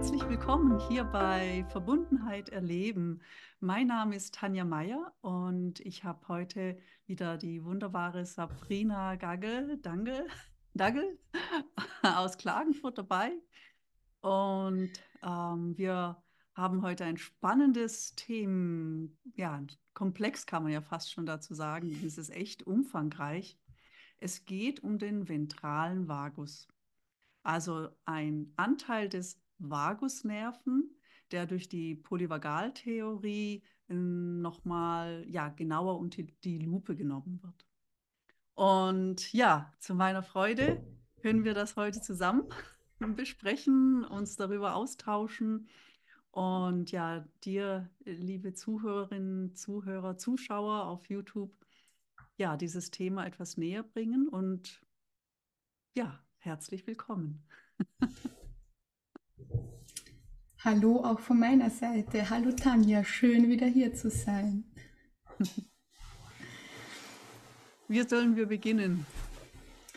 herzlich willkommen hier bei Verbundenheit erleben. Mein Name ist Tanja Meyer und ich habe heute wieder die wunderbare Sabrina Gaggel, Dangel, Dagel aus Klagenfurt dabei. Und ähm, wir haben heute ein spannendes Thema, ja, komplex kann man ja fast schon dazu sagen. Es ist echt umfangreich. Es geht um den ventralen Vagus. Also ein Anteil des Vagusnerven, der durch die Polyvagaltheorie nochmal ja, genauer unter die Lupe genommen wird. Und ja, zu meiner Freude können wir das heute zusammen besprechen, uns darüber austauschen und ja, dir, liebe Zuhörerinnen, Zuhörer, Zuschauer auf YouTube, ja, dieses Thema etwas näher bringen und ja, herzlich willkommen. Hallo auch von meiner Seite. Hallo Tanja, schön wieder hier zu sein. Wie sollen wir beginnen?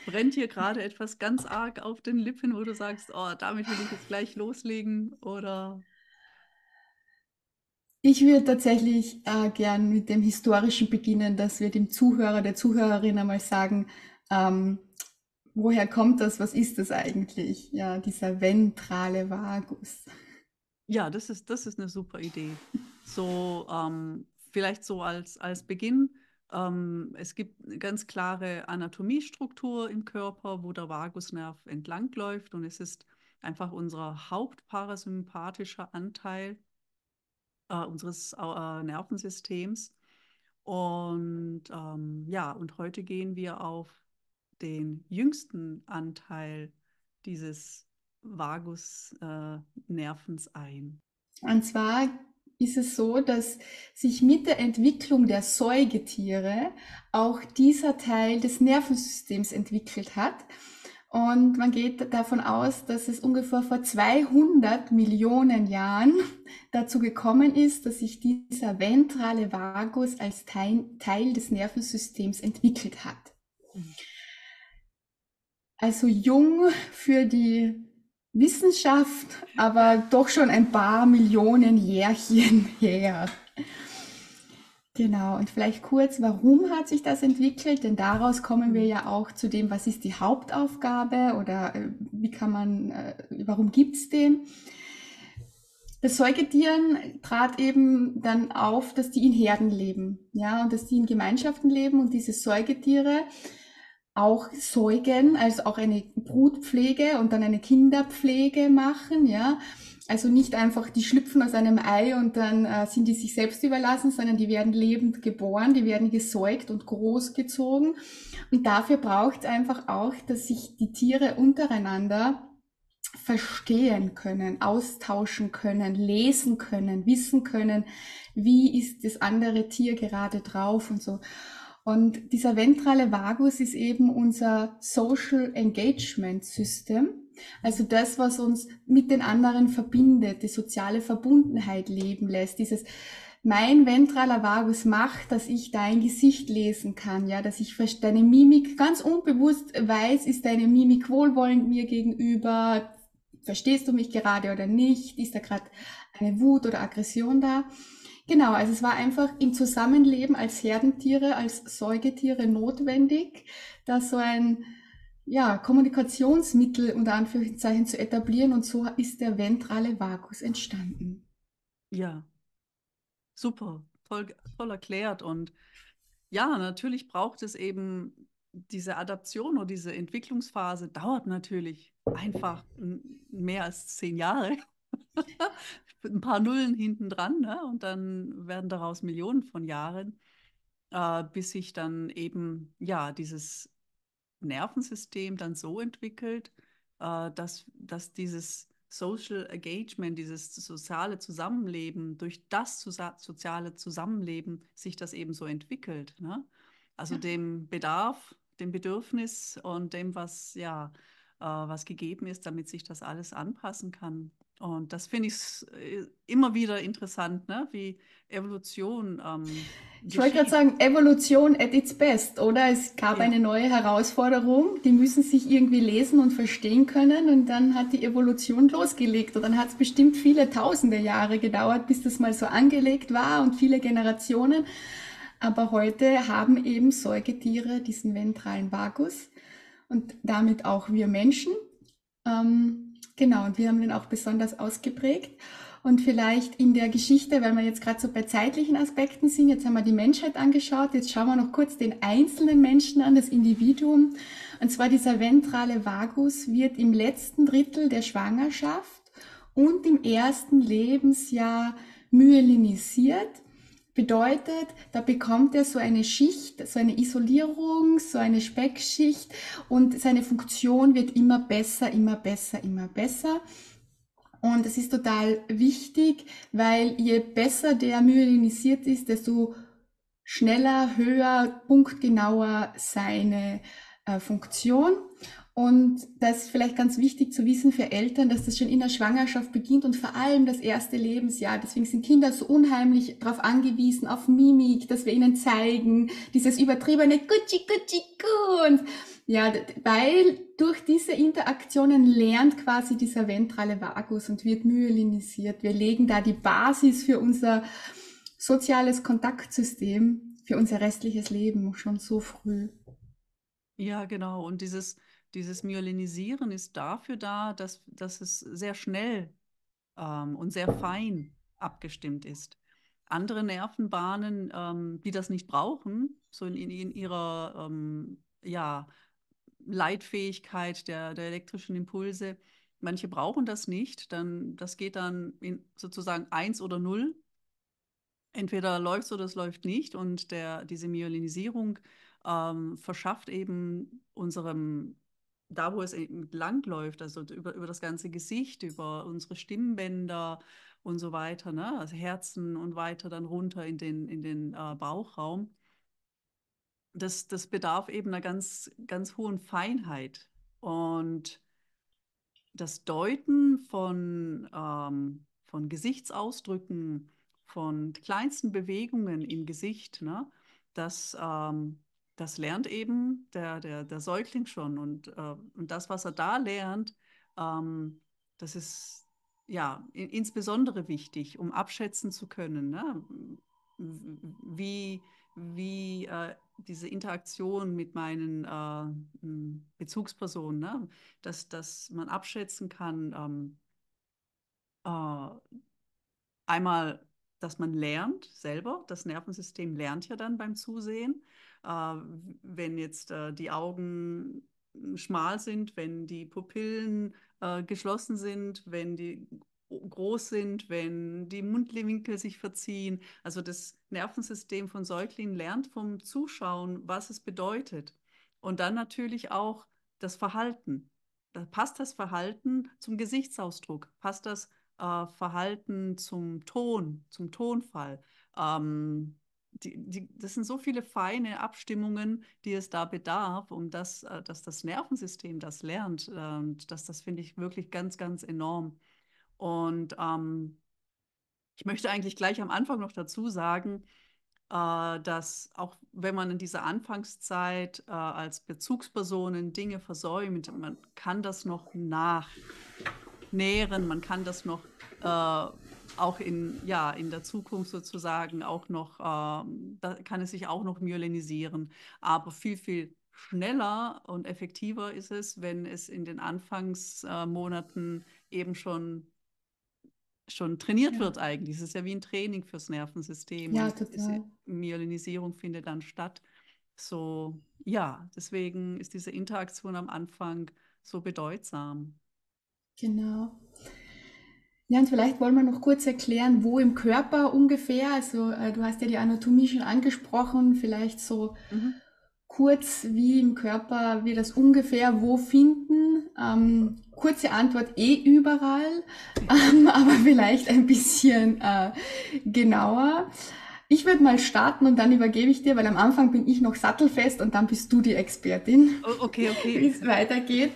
Brennt hier gerade etwas ganz arg auf den Lippen, wo du sagst, oh, damit will ich jetzt gleich loslegen oder? Ich würde tatsächlich äh, gern mit dem Historischen beginnen, dass wir dem Zuhörer, der Zuhörerin einmal sagen, ähm, woher kommt das, was ist das eigentlich? Ja, dieser ventrale Vagus. Ja, das ist, das ist eine super Idee. So, ähm, vielleicht so als, als Beginn. Ähm, es gibt eine ganz klare Anatomiestruktur im Körper, wo der Vagusnerv entlangläuft und es ist einfach unser hauptparasympathischer Anteil äh, unseres äh, Nervensystems. Und ähm, ja, und heute gehen wir auf den jüngsten Anteil dieses Vagusnervens äh, ein. Und zwar ist es so, dass sich mit der Entwicklung der Säugetiere auch dieser Teil des Nervensystems entwickelt hat. Und man geht davon aus, dass es ungefähr vor 200 Millionen Jahren dazu gekommen ist, dass sich dieser ventrale Vagus als Teil, Teil des Nervensystems entwickelt hat. Mhm. Also jung für die Wissenschaft, aber doch schon ein paar Millionen Jährchen her. Genau, und vielleicht kurz, warum hat sich das entwickelt? Denn daraus kommen wir ja auch zu dem, was ist die Hauptaufgabe oder äh, wie kann man, äh, warum gibt's den? Bei Säugetieren trat eben dann auf, dass die in Herden leben, ja, und dass die in Gemeinschaften leben und diese Säugetiere auch säugen, also auch eine Brutpflege und dann eine Kinderpflege machen, ja. Also nicht einfach, die schlüpfen aus einem Ei und dann äh, sind die sich selbst überlassen, sondern die werden lebend geboren, die werden gesäugt und großgezogen. Und dafür braucht es einfach auch, dass sich die Tiere untereinander verstehen können, austauschen können, lesen können, wissen können, wie ist das andere Tier gerade drauf und so. Und dieser ventrale Vagus ist eben unser Social Engagement System. Also das, was uns mit den anderen verbindet, die soziale Verbundenheit leben lässt, dieses mein ventraler Vagus macht, dass ich dein Gesicht lesen kann, ja, dass ich deine Mimik ganz unbewusst weiß, ist deine Mimik wohlwollend mir gegenüber, verstehst du mich gerade oder nicht, ist da gerade eine Wut oder Aggression da? Genau, also es war einfach im Zusammenleben als Herdentiere, als Säugetiere notwendig, da so ein ja, Kommunikationsmittel unter Anführungszeichen zu etablieren und so ist der ventrale Vagus entstanden. Ja, super, toll, toll erklärt und ja, natürlich braucht es eben diese Adaption oder diese Entwicklungsphase dauert natürlich einfach mehr als zehn Jahre. Ein paar Nullen hinten dran ne? und dann werden daraus Millionen von Jahren, äh, bis sich dann eben ja dieses Nervensystem dann so entwickelt, äh, dass, dass dieses Social Engagement, dieses soziale Zusammenleben, durch das soziale Zusammenleben sich das eben so entwickelt. Ne? Also ja. dem Bedarf, dem Bedürfnis und dem, was ja äh, was gegeben ist, damit sich das alles anpassen kann. Und das finde ich äh, immer wieder interessant, ne? wie Evolution. Ähm, ich wollte gerade sagen, Evolution at its best, oder? Es gab ja. eine neue Herausforderung, die müssen sich irgendwie lesen und verstehen können und dann hat die Evolution losgelegt und dann hat es bestimmt viele tausende Jahre gedauert, bis das mal so angelegt war und viele Generationen. Aber heute haben eben Säugetiere diesen ventralen Vagus und damit auch wir Menschen. Ähm, genau, und wir haben den auch besonders ausgeprägt. Und vielleicht in der Geschichte, weil wir jetzt gerade so bei zeitlichen Aspekten sind, jetzt haben wir die Menschheit angeschaut, jetzt schauen wir noch kurz den einzelnen Menschen an, das Individuum. Und zwar dieser ventrale Vagus wird im letzten Drittel der Schwangerschaft und im ersten Lebensjahr myelinisiert. Bedeutet, da bekommt er so eine Schicht, so eine Isolierung, so eine Speckschicht und seine Funktion wird immer besser, immer besser, immer besser. Und es ist total wichtig, weil je besser der myelinisiert ist, desto schneller, höher, punktgenauer seine äh, Funktion. Und das ist vielleicht ganz wichtig zu wissen für Eltern, dass das schon in der Schwangerschaft beginnt und vor allem das erste Lebensjahr. Deswegen sind Kinder so unheimlich darauf angewiesen, auf Mimik, dass wir ihnen zeigen, dieses übertriebene Gucci, Gucci, Gu. Und ja, weil durch diese Interaktionen lernt quasi dieser ventrale Vagus und wird myelinisiert. Wir legen da die Basis für unser soziales Kontaktsystem, für unser restliches Leben schon so früh. Ja, genau. Und dieses, dieses Myelinisieren ist dafür da, dass, dass es sehr schnell ähm, und sehr fein abgestimmt ist. Andere Nervenbahnen, ähm, die das nicht brauchen, so in, in ihrer ähm, ja, Leitfähigkeit der, der elektrischen Impulse. Manche brauchen das nicht, dann das geht dann in sozusagen eins oder null. Entweder läuft es oder es läuft nicht und der, diese Myelinisierung ähm, verschafft eben unserem, da wo es lang läuft, also über, über das ganze Gesicht, über unsere Stimmbänder und so weiter, ne? also Herzen und weiter dann runter in den, in den äh, Bauchraum, das, das bedarf eben einer ganz, ganz hohen Feinheit. Und das Deuten von, ähm, von Gesichtsausdrücken, von kleinsten Bewegungen im Gesicht, ne, das, ähm, das lernt eben der, der, der Säugling schon. Und, äh, und das, was er da lernt, ähm, das ist ja in, insbesondere wichtig, um abschätzen zu können, ne, wie, wie äh, diese Interaktion mit meinen äh, Bezugspersonen, ne? dass, dass man abschätzen kann, ähm, äh, einmal, dass man lernt selber, das Nervensystem lernt ja dann beim Zusehen, äh, wenn jetzt äh, die Augen schmal sind, wenn die Pupillen äh, geschlossen sind, wenn die groß sind, wenn die Mundwinkel sich verziehen. Also das Nervensystem von Säuglingen lernt vom Zuschauen, was es bedeutet. Und dann natürlich auch das Verhalten. Da passt das Verhalten zum Gesichtsausdruck, passt das äh, Verhalten zum Ton, zum Tonfall. Ähm, die, die, das sind so viele feine Abstimmungen, die es da bedarf, um das, äh, dass das Nervensystem das lernt. Und das, das finde ich wirklich ganz, ganz enorm. Und ähm, ich möchte eigentlich gleich am Anfang noch dazu sagen, äh, dass auch wenn man in dieser Anfangszeit äh, als Bezugspersonen Dinge versäumt, man kann das noch nachnähren, man kann das noch äh, auch in, ja, in der Zukunft sozusagen auch noch, ähm, da kann es sich auch noch myelinisieren, aber viel, viel schneller und effektiver ist es, wenn es in den Anfangsmonaten eben schon schon trainiert ja. wird eigentlich. Es ist ja wie ein Training fürs Nervensystem. Ja, total. Myelinisierung findet dann statt. So, ja, deswegen ist diese Interaktion am Anfang so bedeutsam. Genau. Ja, und vielleicht wollen wir noch kurz erklären, wo im Körper ungefähr, also äh, du hast ja die Anatomie schon angesprochen, vielleicht so mhm. kurz, wie im Körper wir das ungefähr wo finden. Ähm, kurze Antwort eh überall, ähm, aber vielleicht ein bisschen äh, genauer. Ich würde mal starten und dann übergebe ich dir, weil am Anfang bin ich noch sattelfest und dann bist du die Expertin. Oh, okay, okay. Wie es weitergeht.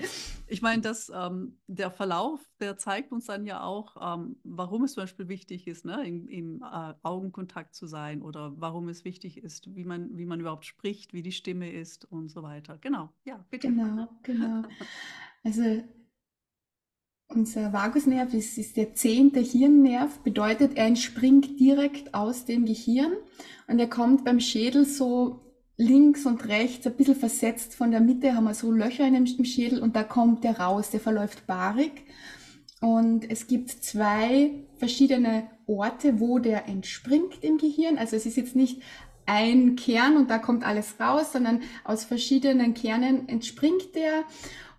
Ich meine, dass ähm, der Verlauf, der zeigt uns dann ja auch, ähm, warum es zum Beispiel wichtig ist, ne, im, im äh, Augenkontakt zu sein oder warum es wichtig ist, wie man, wie man überhaupt spricht, wie die Stimme ist und so weiter. Genau, ja, bitte. Genau, genau. Also unser Vagusnerv ist, ist der zehnte Hirnnerv, bedeutet, er entspringt direkt aus dem Gehirn und er kommt beim Schädel so links und rechts, ein bisschen versetzt von der Mitte, haben wir so Löcher in dem Schädel und da kommt der raus, der verläuft barig. Und es gibt zwei verschiedene Orte, wo der entspringt im Gehirn. Also es ist jetzt nicht ein Kern und da kommt alles raus, sondern aus verschiedenen Kernen entspringt der.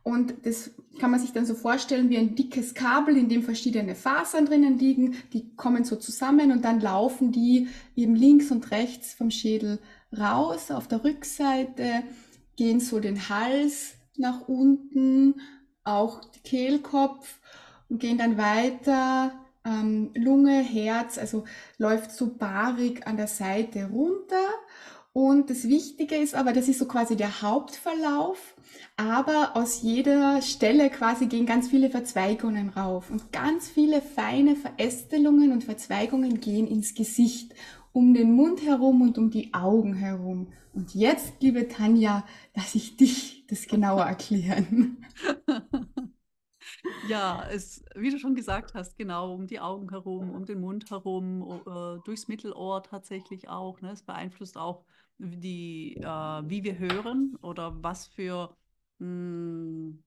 Und das kann man sich dann so vorstellen wie ein dickes Kabel, in dem verschiedene Fasern drinnen liegen. Die kommen so zusammen und dann laufen die eben links und rechts vom Schädel raus. Auf der Rückseite gehen so den Hals nach unten, auch Kehlkopf und gehen dann weiter ähm, Lunge, Herz, also läuft so barig an der Seite runter. Und das Wichtige ist aber, das ist so quasi der Hauptverlauf, aber aus jeder Stelle quasi gehen ganz viele Verzweigungen rauf und ganz viele feine Verästelungen und Verzweigungen gehen ins Gesicht um den Mund herum und um die Augen herum. Und jetzt, liebe Tanja, lass ich dich das genauer erklären. Ja, es, wie du schon gesagt hast, genau, um die Augen herum, um den Mund herum, äh, durchs Mittelohr tatsächlich auch. Ne? Es beeinflusst auch die, äh, wie wir hören oder was für mh, hm,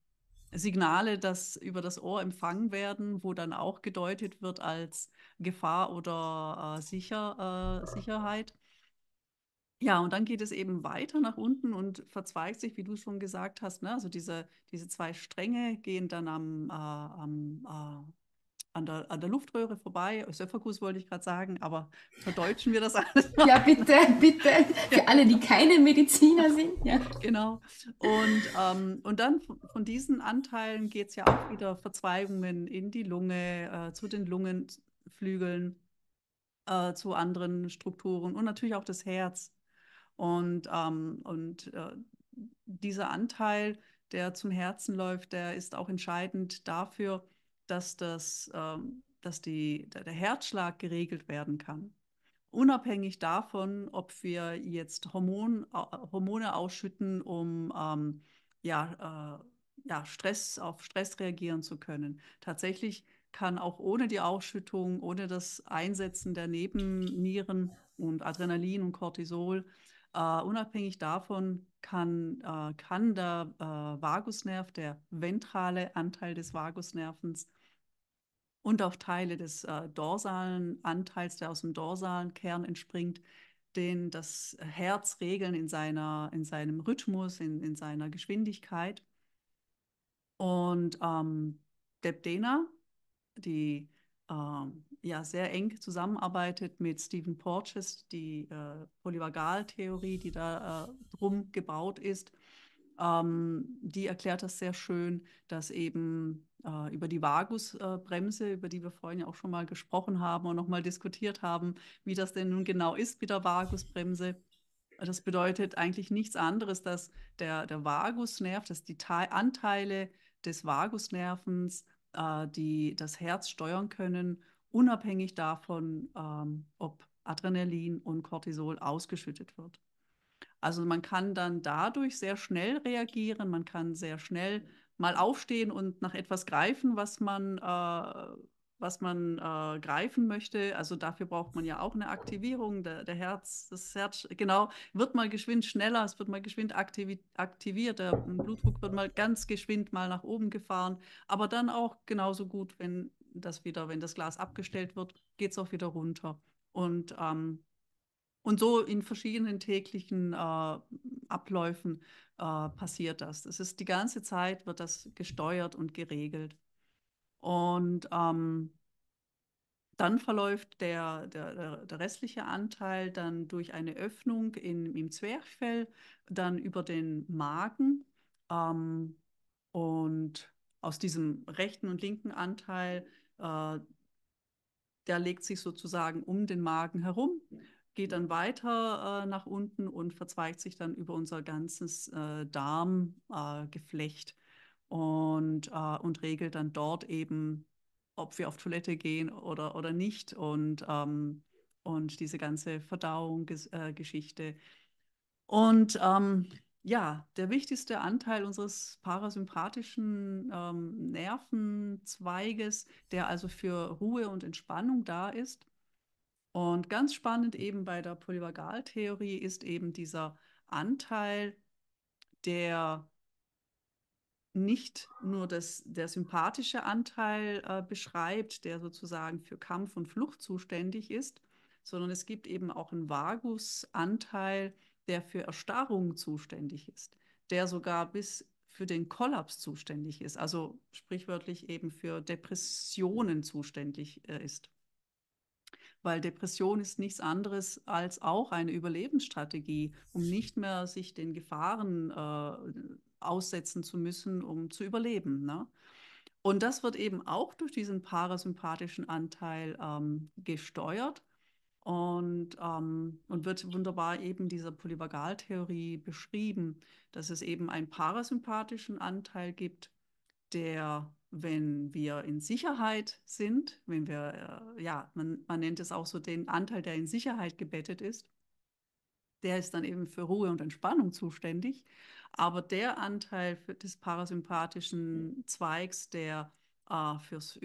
Signale das über das Ohr empfangen werden, wo dann auch gedeutet wird als Gefahr oder äh, Sicher, äh, Sicherheit. Ja, und dann geht es eben weiter nach unten und verzweigt sich, wie du schon gesagt hast. Ne? Also diese, diese zwei Stränge gehen dann am, äh, am äh, an der, an der Luftröhre vorbei. Ösophagus wollte ich gerade sagen, aber verdeutschen wir das alles mal. Ja, bitte, bitte. Für alle, die keine Mediziner sind. Ja. Genau. Und, ähm, und dann von diesen Anteilen geht es ja auch wieder Verzweigungen in die Lunge, äh, zu den Lungenflügeln, äh, zu anderen Strukturen und natürlich auch das Herz. Und, ähm, und äh, dieser Anteil, der zum Herzen läuft, der ist auch entscheidend dafür, dass, das, ähm, dass die, der Herzschlag geregelt werden kann. Unabhängig davon, ob wir jetzt Hormon, äh, Hormone ausschütten, um ähm, ja, äh, ja, Stress, auf Stress reagieren zu können. Tatsächlich kann auch ohne die Ausschüttung, ohne das Einsetzen der Nebennieren und Adrenalin und Cortisol, Uh, unabhängig davon kann, uh, kann der uh, Vagusnerv, der ventrale Anteil des Vagusnervens, und auch Teile des äh, dorsalen Anteils, der aus dem dorsalen Kern entspringt, den das Herz regeln in, seiner, in seinem Rhythmus, in, in seiner Geschwindigkeit. Und ähm, Debdena, die äh, ja sehr eng zusammenarbeitet mit Stephen Porges, die äh, Polyvagaltheorie, die da äh, drum gebaut ist, ähm, die erklärt das sehr schön, dass eben äh, über die Vagusbremse, über die wir vorhin ja auch schon mal gesprochen haben und nochmal diskutiert haben, wie das denn nun genau ist mit der Vagusbremse. Das bedeutet eigentlich nichts anderes, dass der, der Vagusnerv, dass die Te Anteile des Vagusnervens, äh, die das Herz steuern können, unabhängig davon, ähm, ob Adrenalin und Cortisol ausgeschüttet wird. Also man kann dann dadurch sehr schnell reagieren, man kann sehr schnell mal aufstehen und nach etwas greifen, was man, äh, was man äh, greifen möchte. Also dafür braucht man ja auch eine Aktivierung. Der, der, Herz, das Herz, genau, wird mal geschwind schneller, es wird mal geschwind aktivi aktiviert, der Blutdruck wird mal ganz geschwind mal nach oben gefahren, aber dann auch genauso gut, wenn das wieder, wenn das Glas abgestellt wird, geht es auch wieder runter. Und ähm, und so in verschiedenen täglichen äh, Abläufen äh, passiert das. Es ist die ganze Zeit wird das gesteuert und geregelt. Und ähm, dann verläuft der, der, der, restliche Anteil dann durch eine Öffnung in, im Zwerchfell, dann über den Magen. Ähm, und aus diesem rechten und linken Anteil, äh, der legt sich sozusagen um den Magen herum geht dann weiter äh, nach unten und verzweigt sich dann über unser ganzes äh, Darmgeflecht. Äh, und, äh, und regelt dann dort eben, ob wir auf Toilette gehen oder, oder nicht und, ähm, und diese ganze Verdauung-Geschichte. Äh, und ähm, ja, der wichtigste Anteil unseres parasympathischen ähm, Nervenzweiges, der also für Ruhe und Entspannung da ist. Und ganz spannend eben bei der Polyvagaltheorie ist eben dieser Anteil, der nicht nur das, der sympathische Anteil äh, beschreibt, der sozusagen für Kampf und Flucht zuständig ist, sondern es gibt eben auch einen Vagusanteil, der für Erstarrung zuständig ist, der sogar bis für den Kollaps zuständig ist, also sprichwörtlich eben für Depressionen zuständig äh, ist. Weil Depression ist nichts anderes als auch eine Überlebensstrategie, um nicht mehr sich den Gefahren äh, aussetzen zu müssen, um zu überleben. Ne? Und das wird eben auch durch diesen parasympathischen Anteil ähm, gesteuert und, ähm, und wird wunderbar eben dieser Polyvagaltheorie beschrieben, dass es eben einen parasympathischen Anteil gibt, der, wenn wir in Sicherheit sind, wenn wir, äh, ja, man, man nennt es auch so den Anteil, der in Sicherheit gebettet ist, der ist dann eben für Ruhe und Entspannung zuständig. Aber der Anteil des parasympathischen Zweigs, der äh, fürs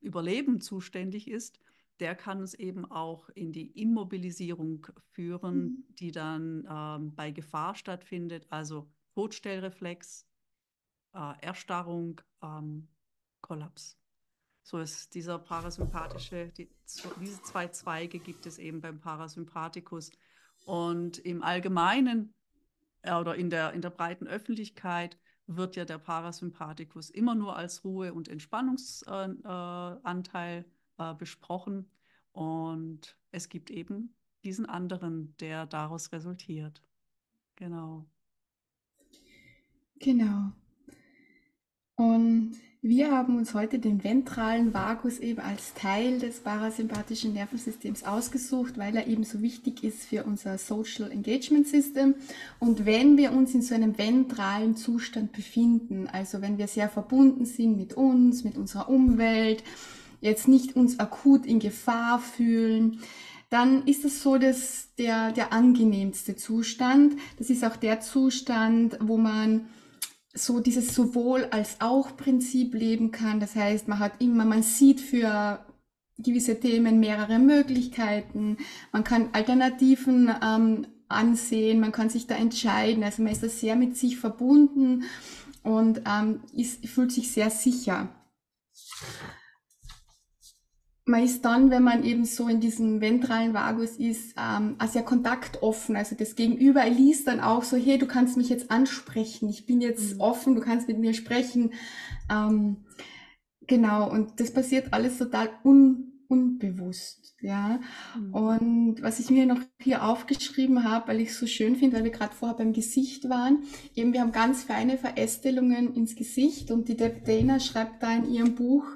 Überleben zuständig ist, der kann uns eben auch in die Immobilisierung führen, mhm. die dann ähm, bei Gefahr stattfindet, also Todstellreflex, äh, Erstarrung, ähm, Kollaps. So ist dieser parasympathische, die, diese zwei Zweige gibt es eben beim Parasympathikus. Und im Allgemeinen äh, oder in der, in der breiten Öffentlichkeit wird ja der Parasympathikus immer nur als Ruhe- und Entspannungsanteil äh, äh, besprochen. Und es gibt eben diesen anderen, der daraus resultiert. Genau. Genau. Und wir haben uns heute den ventralen Vagus eben als Teil des parasympathischen Nervensystems ausgesucht, weil er eben so wichtig ist für unser Social Engagement System. Und wenn wir uns in so einem ventralen Zustand befinden, also wenn wir sehr verbunden sind mit uns, mit unserer Umwelt, jetzt nicht uns akut in Gefahr fühlen, dann ist es so, dass der, der angenehmste Zustand, das ist auch der Zustand, wo man so dieses sowohl als auch Prinzip leben kann. Das heißt, man hat immer, man sieht für gewisse Themen mehrere Möglichkeiten. Man kann Alternativen ähm, ansehen, man kann sich da entscheiden. Also man ist da sehr mit sich verbunden und ähm, ist, fühlt sich sehr sicher man ist dann, wenn man eben so in diesem ventralen Vagus ist, ähm, sehr kontaktoffen. Also das Gegenüber liest dann auch so, hey, du kannst mich jetzt ansprechen, ich bin jetzt mhm. offen, du kannst mit mir sprechen. Ähm, genau, und das passiert alles total un, unbewusst. Ja, mhm. und was ich mir noch hier aufgeschrieben habe, weil ich es so schön finde, weil wir gerade vorher beim Gesicht waren, eben wir haben ganz feine Verästelungen ins Gesicht und die Deb Dana schreibt da in ihrem Buch,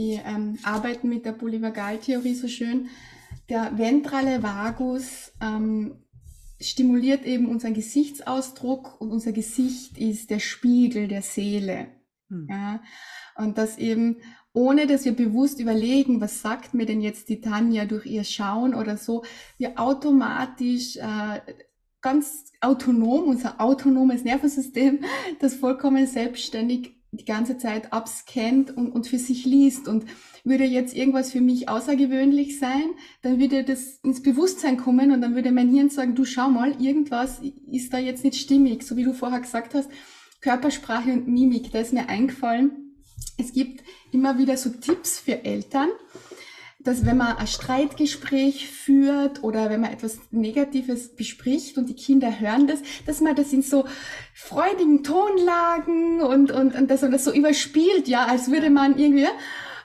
die ähm, arbeiten mit der Polyvagaltheorie so schön. Der ventrale Vagus ähm, stimuliert eben unseren Gesichtsausdruck und unser Gesicht ist der Spiegel der Seele. Hm. Ja? Und das eben, ohne dass wir bewusst überlegen, was sagt mir denn jetzt die Tanja durch ihr Schauen oder so, wir automatisch äh, ganz autonom, unser autonomes Nervensystem, das vollkommen selbstständig die ganze Zeit abscannt und, und für sich liest. Und würde jetzt irgendwas für mich außergewöhnlich sein, dann würde das ins Bewusstsein kommen und dann würde mein Hirn sagen, du schau mal, irgendwas ist da jetzt nicht stimmig. So wie du vorher gesagt hast, Körpersprache und Mimik, da ist mir eingefallen. Es gibt immer wieder so Tipps für Eltern, dass wenn man ein Streitgespräch führt oder wenn man etwas Negatives bespricht und die Kinder hören das, dass man das in so freudigen Tonlagen und, und, und dass man das so überspielt, ja, als würde man irgendwie,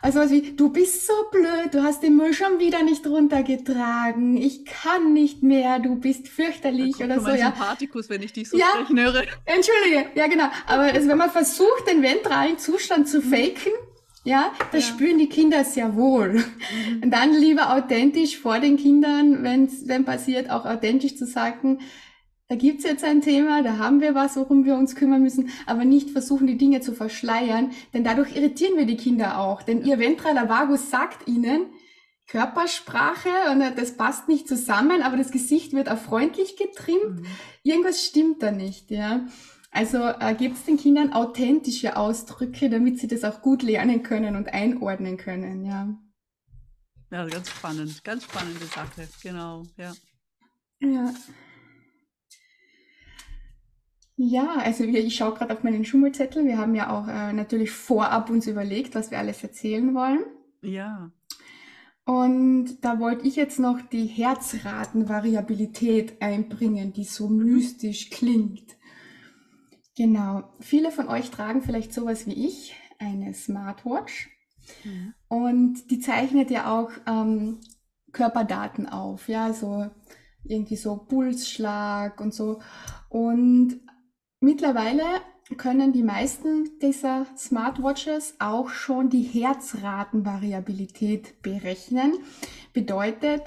also was wie, du bist so blöd, du hast den Müll schon wieder nicht runtergetragen, ich kann nicht mehr, du bist fürchterlich oder so, ja. Sympathikus, wenn ich dich so ja, sprechen höre. Entschuldige, ja genau, aber also wenn man versucht, den ventralen Zustand zu faken, ja, das ja. spüren die Kinder sehr wohl. Mhm. Und dann lieber authentisch vor den Kindern, wenn's, wenn passiert, auch authentisch zu sagen, da gibt's jetzt ein Thema, da haben wir was, worum wir uns kümmern müssen, aber nicht versuchen, die Dinge zu verschleiern, denn dadurch irritieren wir die Kinder auch. Denn ihr ventraler Vagus sagt ihnen, Körpersprache und das passt nicht zusammen, aber das Gesicht wird auch freundlich getrimmt. Mhm. Irgendwas stimmt da nicht, ja. Also äh, gebt den Kindern authentische Ausdrücke, damit sie das auch gut lernen können und einordnen können, ja. Ja, ganz spannend, ganz spannende Sache, genau, ja. Ja. Ja, also ich schaue gerade auf meinen Schummelzettel. Wir haben ja auch äh, natürlich vorab uns überlegt, was wir alles erzählen wollen. Ja. Und da wollte ich jetzt noch die Herzratenvariabilität einbringen, die so mystisch klingt. Genau. Viele von euch tragen vielleicht sowas wie ich, eine Smartwatch. Mhm. Und die zeichnet ja auch ähm, Körperdaten auf, ja, so irgendwie so Pulsschlag und so. Und mittlerweile können die meisten dieser Smartwatches auch schon die Herzratenvariabilität berechnen. Bedeutet,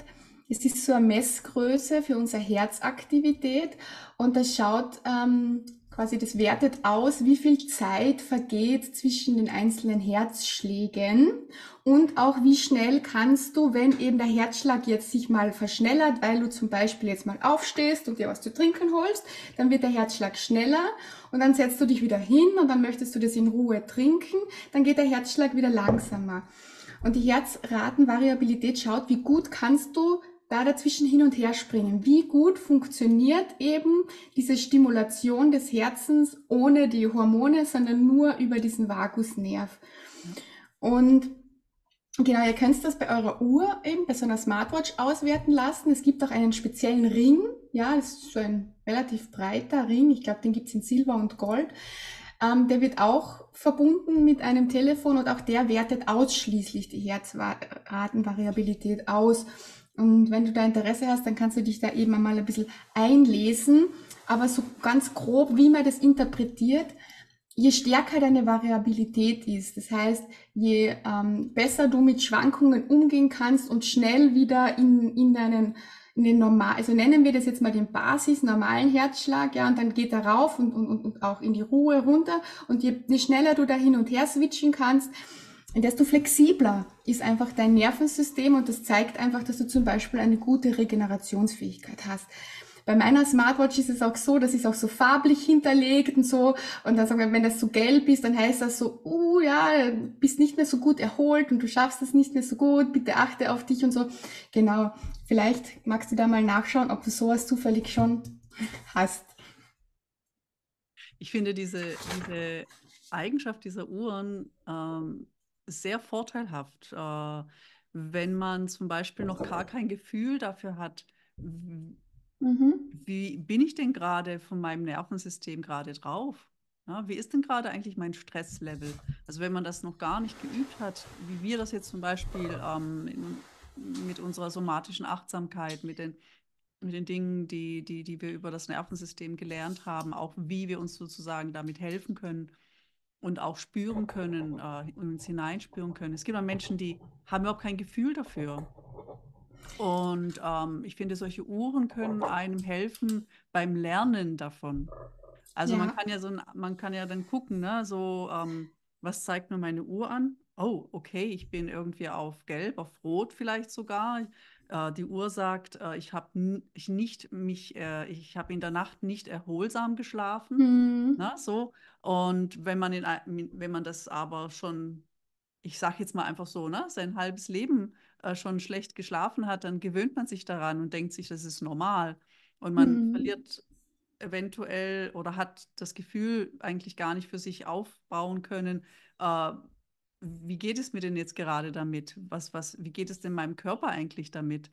es ist so eine Messgröße für unsere Herzaktivität und das schaut ähm, quasi, das wertet aus, wie viel Zeit vergeht zwischen den einzelnen Herzschlägen und auch wie schnell kannst du, wenn eben der Herzschlag jetzt sich mal verschnellert, weil du zum Beispiel jetzt mal aufstehst und dir was zu trinken holst, dann wird der Herzschlag schneller und dann setzt du dich wieder hin und dann möchtest du das in Ruhe trinken, dann geht der Herzschlag wieder langsamer. Und die Herzratenvariabilität schaut, wie gut kannst du da dazwischen hin und her springen. Wie gut funktioniert eben diese Stimulation des Herzens ohne die Hormone, sondern nur über diesen Vagusnerv. Und genau, ihr könnt das bei eurer Uhr eben, bei so einer Smartwatch auswerten lassen. Es gibt auch einen speziellen Ring. Ja, das ist so ein relativ breiter Ring. Ich glaube, den gibt's in Silber und Gold. Ähm, der wird auch verbunden mit einem Telefon und auch der wertet ausschließlich die Herzratenvariabilität aus. Und wenn du da Interesse hast, dann kannst du dich da eben einmal ein bisschen einlesen. Aber so ganz grob, wie man das interpretiert, je stärker deine Variabilität ist, das heißt, je ähm, besser du mit Schwankungen umgehen kannst und schnell wieder in, in deinen in den normal, also nennen wir das jetzt mal den Basis normalen Herzschlag, ja, und dann geht er rauf und, und, und auch in die Ruhe runter. Und je, je schneller du da hin und her switchen kannst, desto flexibler ist einfach dein Nervensystem und das zeigt einfach, dass du zum Beispiel eine gute Regenerationsfähigkeit hast. Bei meiner Smartwatch ist es auch so, das ist auch so farblich hinterlegt und so. Und dann sagen wir, wenn das so gelb ist, dann heißt das so, uh, ja, bist nicht mehr so gut erholt und du schaffst es nicht mehr so gut, bitte achte auf dich und so. Genau. Vielleicht magst du da mal nachschauen, ob du sowas zufällig schon hast. Ich finde diese, diese Eigenschaft dieser Uhren ähm, sehr vorteilhaft, äh, wenn man zum Beispiel noch gar kein Gefühl dafür hat, mhm. wie bin ich denn gerade von meinem Nervensystem gerade drauf? Ja, wie ist denn gerade eigentlich mein Stresslevel? Also wenn man das noch gar nicht geübt hat, wie wir das jetzt zum Beispiel ähm, in, mit unserer somatischen Achtsamkeit, mit den, mit den Dingen, die, die, die wir über das Nervensystem gelernt haben, auch wie wir uns sozusagen damit helfen können, und auch spüren können, äh, uns hineinspüren können. Es gibt auch Menschen, die haben überhaupt kein Gefühl dafür. Und ähm, ich finde, solche Uhren können einem helfen beim Lernen davon. Also ja. man kann ja so, man kann ja dann gucken, ne, so, ähm, was zeigt mir meine Uhr an? Oh, okay, ich bin irgendwie auf Gelb, auf Rot vielleicht sogar. Äh, die Uhr sagt, äh, ich habe ich nicht mich, äh, ich habe in der Nacht nicht erholsam geschlafen. Mhm. Na, so. Und wenn man, in, wenn man das aber schon, ich sage jetzt mal einfach so, ne, sein halbes Leben äh, schon schlecht geschlafen hat, dann gewöhnt man sich daran und denkt sich, das ist normal. Und man mhm. verliert eventuell oder hat das Gefühl eigentlich gar nicht für sich aufbauen können, äh, wie geht es mir denn jetzt gerade damit? Was, was, wie geht es denn meinem Körper eigentlich damit?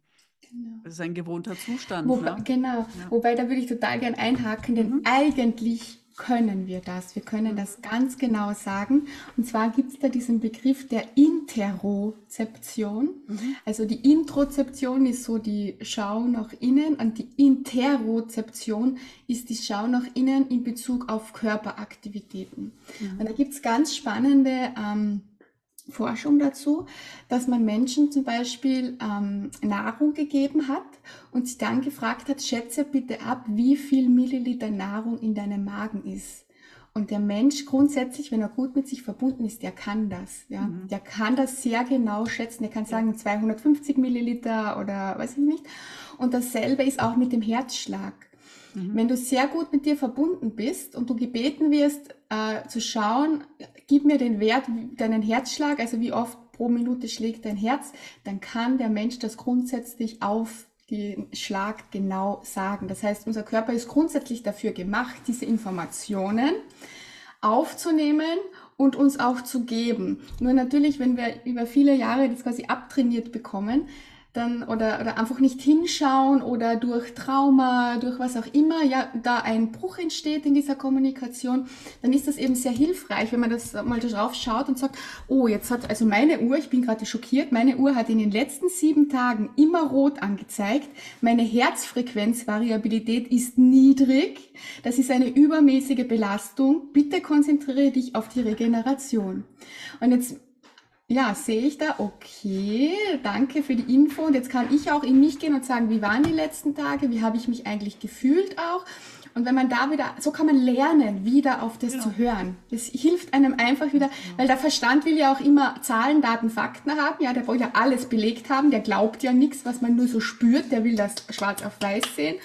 Genau. Das ist ein gewohnter Zustand. Wobei, ne? Genau, ja. wobei da würde ich total gern einhaken, denn mhm. eigentlich können wir das. Wir können das ganz genau sagen. Und zwar gibt es da diesen Begriff der Interozeption. Mhm. Also die Introzeption ist so die Schau nach innen und die Interozeption ist die Schau nach innen in Bezug auf Körperaktivitäten. Mhm. Und da gibt es ganz spannende ähm, Forschung dazu, dass man Menschen zum Beispiel ähm, Nahrung gegeben hat und sich dann gefragt hat, schätze bitte ab, wie viel Milliliter Nahrung in deinem Magen ist. Und der Mensch grundsätzlich, wenn er gut mit sich verbunden ist, der kann das. Ja, mhm. der kann das sehr genau schätzen. Der kann sagen 250 Milliliter oder weiß ich nicht. Und dasselbe ist auch mit dem Herzschlag. Mhm. Wenn du sehr gut mit dir verbunden bist und du gebeten wirst, äh, zu schauen, gib mir den Wert, deinen Herzschlag, also wie oft pro Minute schlägt dein Herz, dann kann der Mensch das grundsätzlich auf den Schlag genau sagen. Das heißt, unser Körper ist grundsätzlich dafür gemacht, diese Informationen aufzunehmen und uns auch zu geben. Nur natürlich, wenn wir über viele Jahre das quasi abtrainiert bekommen, dann oder, oder einfach nicht hinschauen oder durch Trauma, durch was auch immer, ja, da ein Bruch entsteht in dieser Kommunikation, dann ist das eben sehr hilfreich, wenn man das mal drauf schaut und sagt, oh, jetzt hat also meine Uhr, ich bin gerade schockiert, meine Uhr hat in den letzten sieben Tagen immer rot angezeigt, meine Herzfrequenzvariabilität ist niedrig, das ist eine übermäßige Belastung, bitte konzentriere dich auf die Regeneration. Und jetzt ja, sehe ich da, okay, danke für die Info. Und jetzt kann ich auch in mich gehen und sagen, wie waren die letzten Tage, wie habe ich mich eigentlich gefühlt auch. Und wenn man da wieder, so kann man lernen, wieder auf das ja. zu hören. Das hilft einem einfach wieder, ja. weil der Verstand will ja auch immer Zahlen, Daten, Fakten haben. Ja, der will ja alles belegt haben, der glaubt ja nichts, was man nur so spürt, der will das schwarz auf weiß sehen.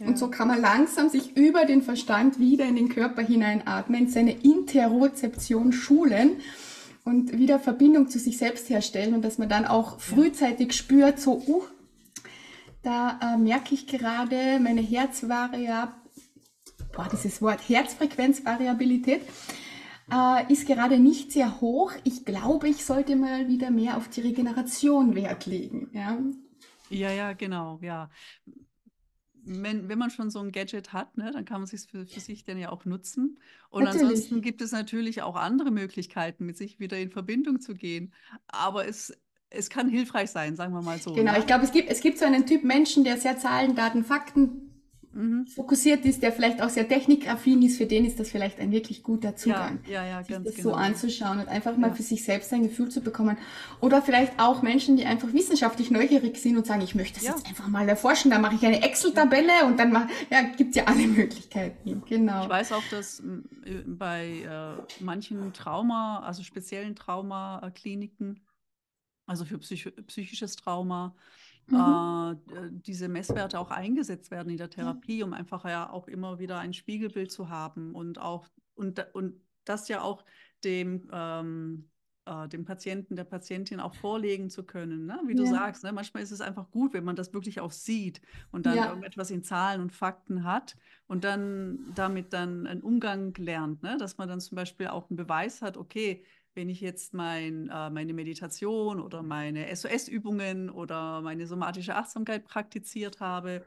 Ja. Und so kann man langsam sich über den Verstand wieder in den Körper hineinatmen, seine Interozeption schulen und wieder Verbindung zu sich selbst herstellen und dass man dann auch frühzeitig spürt, so, uh, da äh, merke ich gerade meine Herzvariabilität, boah, dieses Wort Herzfrequenzvariabilität äh, ist gerade nicht sehr hoch. Ich glaube, ich sollte mal wieder mehr auf die Regeneration Wert legen. Ja, ja, ja genau, ja wenn, wenn man schon so ein Gadget hat, ne, dann kann man es für, für sich dann ja auch nutzen. Und natürlich. ansonsten gibt es natürlich auch andere Möglichkeiten, mit sich wieder in Verbindung zu gehen. Aber es, es kann hilfreich sein, sagen wir mal so. Genau, ne? ich glaube, es gibt, es gibt so einen Typ Menschen, der sehr Zahlen, Daten, Fakten mhm. fokussiert ist, der vielleicht auch sehr technikaffin ist, für den ist das vielleicht ein wirklich guter Zugang. Ja, ja, ja sich das genau. so anzuschauen und einfach mal für sich selbst ein Gefühl zu bekommen. Oder vielleicht auch Menschen, die einfach wissenschaftlich neugierig sind und sagen, ich möchte das jetzt einfach mal erforschen, dann mache ich eine Excel-Tabelle und dann mach, ja, gibt's ja alle Möglichkeiten. Genau. Ich weiß auch, dass äh, bei äh, manchen Trauma, also speziellen Traumakliniken, also für psych psychisches Trauma, mhm. äh, diese Messwerte auch eingesetzt werden in der Therapie, um einfach ja auch immer wieder ein Spiegelbild zu haben und auch und, und das ja auch dem ähm, äh, dem Patienten, der Patientin auch vorlegen zu können. Ne? Wie ja. du sagst, ne? manchmal ist es einfach gut, wenn man das wirklich auch sieht und dann ja. irgendetwas in Zahlen und Fakten hat und dann damit dann einen Umgang lernt, ne? dass man dann zum Beispiel auch einen Beweis hat, okay, wenn ich jetzt mein, äh, meine Meditation oder meine SOS-Übungen oder meine somatische Achtsamkeit praktiziert habe,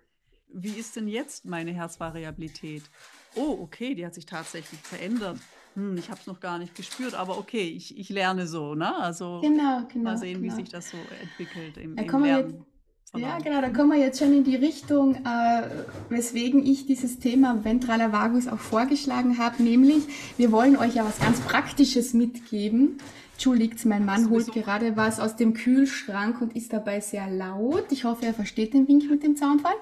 wie ist denn jetzt meine Herzvariabilität? Oh, okay, die hat sich tatsächlich verändert. Hm, ich habe es noch gar nicht gespürt, aber okay, ich, ich lerne so, ne? Also genau, genau, mal sehen, genau. wie sich das so entwickelt im, da im Lernen. Ja, genau, da kommen wir jetzt schon in die Richtung, äh, weswegen ich dieses Thema ventraler Vagus auch vorgeschlagen habe, nämlich wir wollen euch ja was ganz Praktisches mitgeben. Entschuldigt, mein Mann holt gerade was aus dem Kühlschrank und ist dabei sehr laut. Ich hoffe, er versteht den Wink mit dem Zaunfall.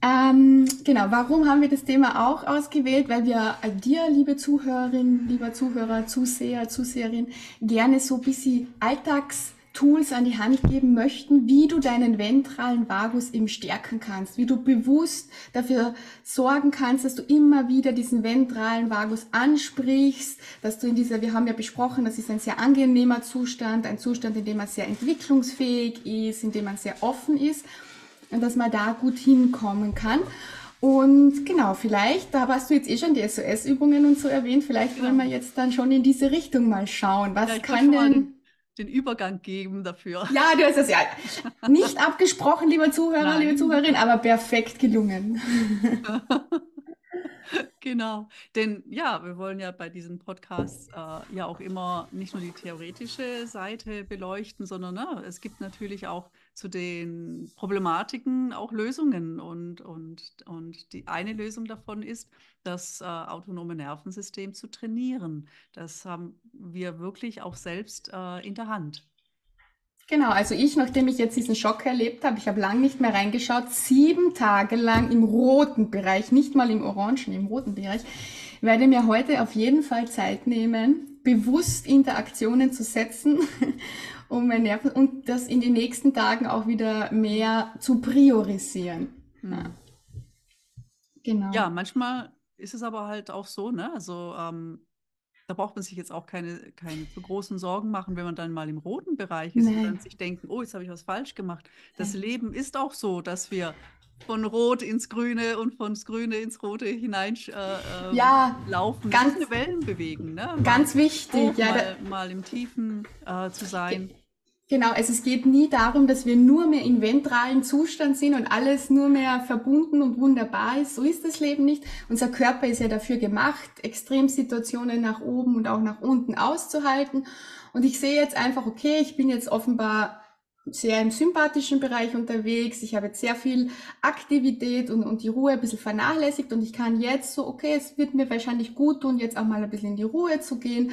Ähm, genau, warum haben wir das Thema auch ausgewählt? Weil wir dir, liebe Zuhörerin, lieber Zuhörer, Zuseher, Zuseherin, gerne so ein bisschen Alltags- Tools an die Hand geben möchten, wie du deinen ventralen Vagus eben stärken kannst, wie du bewusst dafür sorgen kannst, dass du immer wieder diesen ventralen Vagus ansprichst, dass du in dieser, wir haben ja besprochen, das ist ein sehr angenehmer Zustand, ein Zustand, in dem man sehr entwicklungsfähig ist, in dem man sehr offen ist und dass man da gut hinkommen kann. Und genau, vielleicht, da hast du jetzt eh schon die SOS-Übungen und so erwähnt, vielleicht ja. wollen wir jetzt dann schon in diese Richtung mal schauen. Was ja, kann denn den Übergang geben dafür. Ja, du hast es ja nicht abgesprochen, lieber Zuhörer, Nein. liebe Zuhörerin, aber perfekt gelungen. Genau, denn ja, wir wollen ja bei diesen Podcasts äh, ja auch immer nicht nur die theoretische Seite beleuchten, sondern ne, es gibt natürlich auch zu den Problematiken auch Lösungen und, und, und die eine Lösung davon ist, das äh, autonome Nervensystem zu trainieren. Das haben wir wirklich auch selbst äh, in der Hand. Genau, also ich, nachdem ich jetzt diesen Schock erlebt habe, ich habe lang nicht mehr reingeschaut, sieben Tage lang im roten Bereich, nicht mal im orangen, im roten Bereich, werde mir heute auf jeden Fall Zeit nehmen, bewusst Interaktionen zu setzen, um mein Nerven und das in den nächsten Tagen auch wieder mehr zu priorisieren. Hm. Ja. Genau. Ja, manchmal ist es aber halt auch so, ne? Also ähm, da braucht man sich jetzt auch keine, keine zu großen Sorgen machen, wenn man dann mal im roten Bereich ist Nein. und dann sich denken, oh, jetzt habe ich was falsch gemacht. Das Nein. Leben ist auch so, dass wir von Rot ins Grüne und von das Grüne ins Rote hinein äh, ähm, ja, laufen. Ganz eine Wellenbewegung. Ne? ganz wichtig. ja, mal, mal, im Tiefen äh, zu sein. Genau, also es geht nie darum, dass wir nur mehr im ventralen Zustand sind und alles nur mehr verbunden und wunderbar ist. So ist das Leben nicht. Unser Körper ist ja dafür gemacht, Extremsituationen nach oben und auch nach unten auszuhalten. Und ich sehe jetzt einfach, okay, ich bin jetzt offenbar sehr im sympathischen Bereich unterwegs. Ich habe jetzt sehr viel Aktivität und, und die Ruhe ein bisschen vernachlässigt und ich kann jetzt so, okay, es wird mir wahrscheinlich gut tun, jetzt auch mal ein bisschen in die Ruhe zu gehen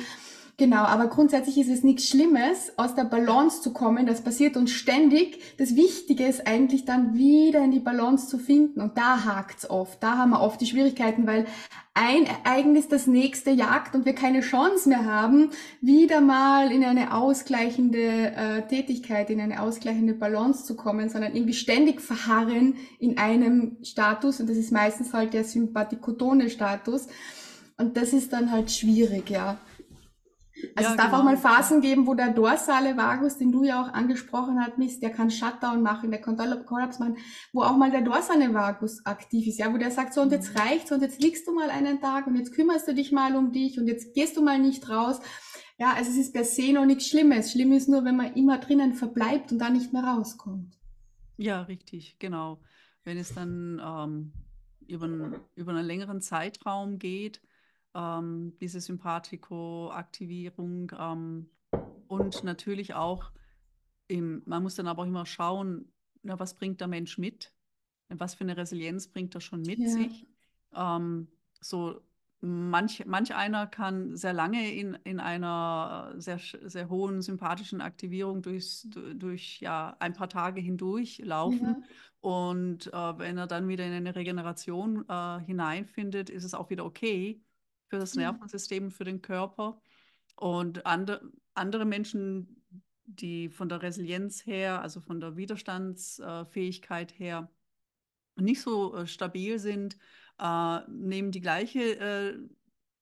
Genau, aber grundsätzlich ist es nichts Schlimmes, aus der Balance zu kommen. Das passiert uns ständig. Das Wichtige ist eigentlich dann wieder in die Balance zu finden. Und da hakt's oft. Da haben wir oft die Schwierigkeiten, weil ein Ereignis das nächste jagt und wir keine Chance mehr haben, wieder mal in eine ausgleichende äh, Tätigkeit, in eine ausgleichende Balance zu kommen, sondern irgendwie ständig verharren in einem Status. Und das ist meistens halt der sympathikotone Status. Und das ist dann halt schwierig, ja. Also ja, es darf genau. auch mal Phasen geben, wo der dorsale Vagus, den du ja auch angesprochen hast, der kann Shutdown machen, der kann Kollaps machen, wo auch mal der dorsale Vagus aktiv ist, ja, wo der sagt, so und jetzt mhm. reicht's und jetzt liegst du mal einen Tag und jetzt kümmerst du dich mal um dich und jetzt gehst du mal nicht raus. Ja, also es ist per se noch nichts Schlimmes. Schlimm ist nur, wenn man immer drinnen verbleibt und da nicht mehr rauskommt. Ja, richtig, genau. Wenn es dann ähm, über, über einen längeren Zeitraum geht, ähm, diese Sympathiko-Aktivierung ähm, und natürlich auch, im, man muss dann aber auch immer schauen, na, was bringt der Mensch mit? Was für eine Resilienz bringt er schon mit ja. sich? Ähm, so manch, manch einer kann sehr lange in, in einer sehr, sehr hohen sympathischen Aktivierung durchs, durch ja, ein paar Tage hindurch laufen. Ja. Und äh, wenn er dann wieder in eine Regeneration äh, hineinfindet, ist es auch wieder okay für das Nervensystem, für den Körper. Und andere, andere Menschen, die von der Resilienz her, also von der Widerstandsfähigkeit her, nicht so äh, stabil sind, äh, nehmen die gleiche äh,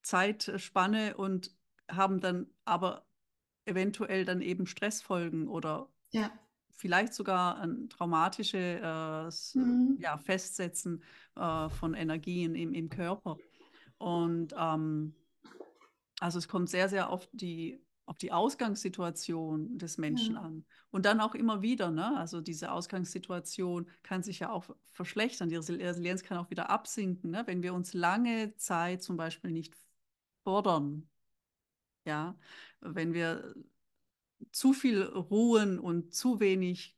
Zeitspanne und haben dann aber eventuell dann eben Stressfolgen oder ja. vielleicht sogar ein traumatisches mhm. ja, Festsetzen äh, von Energien im, im Körper. Und ähm, also es kommt sehr, sehr auf die, auf die Ausgangssituation des Menschen ja. an. Und dann auch immer wieder, ne? Also diese Ausgangssituation kann sich ja auch verschlechtern. Die Resilienz kann auch wieder absinken, ne? Wenn wir uns lange Zeit zum Beispiel nicht fordern. Ja, wenn wir zu viel ruhen und zu wenig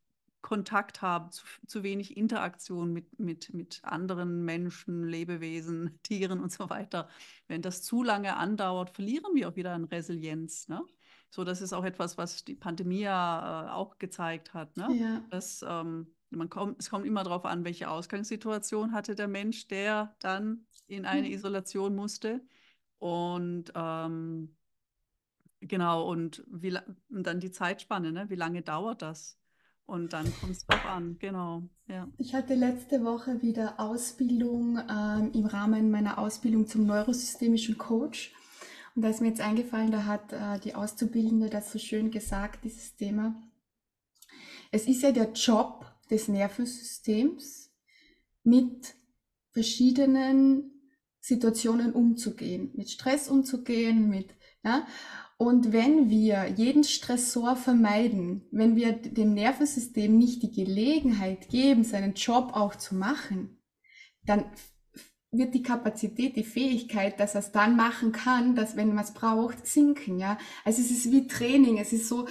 Kontakt haben, zu, zu wenig Interaktion mit, mit, mit anderen Menschen, Lebewesen, Tieren und so weiter. Wenn das zu lange andauert, verlieren wir auch wieder an Resilienz. Ne? So, das ist auch etwas, was die Pandemie ja äh, auch gezeigt hat. Ne? Ja. Dass, ähm, man kommt, es kommt immer darauf an, welche Ausgangssituation hatte der Mensch, der dann in eine mhm. Isolation musste. Und ähm, genau, und, wie, und dann die Zeitspanne, ne? wie lange dauert das? Und dann kommt es drauf an, genau. Ja. Ich hatte letzte Woche wieder Ausbildung ähm, im Rahmen meiner Ausbildung zum neurosystemischen Coach. Und da ist mir jetzt eingefallen, da hat äh, die Auszubildende das so schön gesagt, dieses Thema. Es ist ja der Job des Nervensystems, mit verschiedenen Situationen umzugehen, mit Stress umzugehen, mit, ja, und wenn wir jeden Stressor vermeiden, wenn wir dem Nervensystem nicht die Gelegenheit geben, seinen Job auch zu machen, dann wird die Kapazität, die Fähigkeit, dass er es dann machen kann, dass wenn man es braucht, sinken, ja. Also es ist wie Training, es ist so,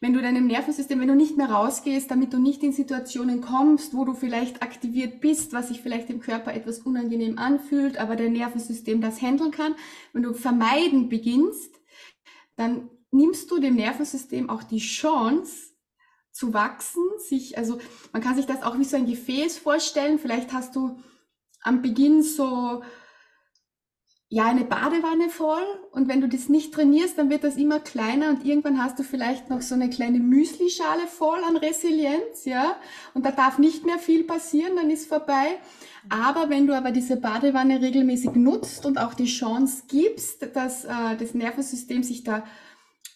wenn du deinem Nervensystem, wenn du nicht mehr rausgehst, damit du nicht in Situationen kommst, wo du vielleicht aktiviert bist, was sich vielleicht im Körper etwas unangenehm anfühlt, aber dein Nervensystem das handeln kann, wenn du vermeiden beginnst, dann nimmst du dem Nervensystem auch die Chance, zu wachsen, sich, also man kann sich das auch wie so ein Gefäß vorstellen. Vielleicht hast du am Beginn so ja eine Badewanne voll und wenn du das nicht trainierst, dann wird das immer kleiner und irgendwann hast du vielleicht noch so eine kleine Müslischale voll an Resilienz, ja, und da darf nicht mehr viel passieren, dann ist vorbei. Aber wenn du aber diese Badewanne regelmäßig nutzt und auch die Chance gibst, dass äh, das Nervensystem sich da